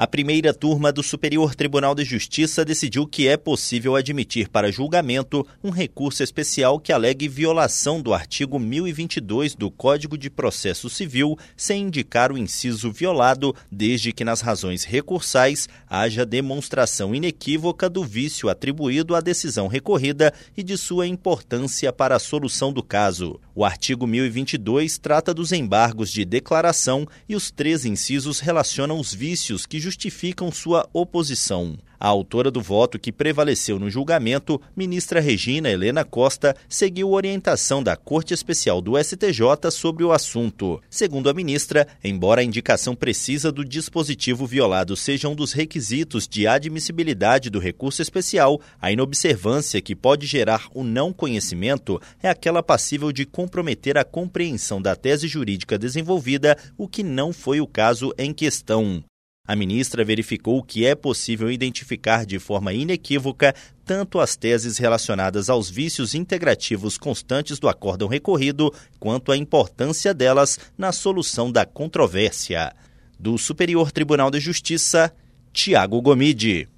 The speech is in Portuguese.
A primeira turma do Superior Tribunal de Justiça decidiu que é possível admitir para julgamento um recurso especial que alegue violação do artigo 1022 do Código de Processo Civil, sem indicar o inciso violado, desde que nas razões recursais haja demonstração inequívoca do vício atribuído à decisão recorrida e de sua importância para a solução do caso. O artigo 1022 trata dos embargos de declaração e os três incisos relacionam os vícios que justificam sua oposição. A autora do voto que prevaleceu no julgamento, ministra Regina Helena Costa, seguiu orientação da Corte Especial do STJ sobre o assunto. Segundo a ministra, embora a indicação precisa do dispositivo violado seja um dos requisitos de admissibilidade do recurso especial, a inobservância que pode gerar o não conhecimento é aquela passível de comprometer a compreensão da tese jurídica desenvolvida, o que não foi o caso em questão. A ministra verificou que é possível identificar de forma inequívoca tanto as teses relacionadas aos vícios integrativos constantes do acórdão recorrido, quanto a importância delas na solução da controvérsia. Do Superior Tribunal de Justiça, Tiago Gomide.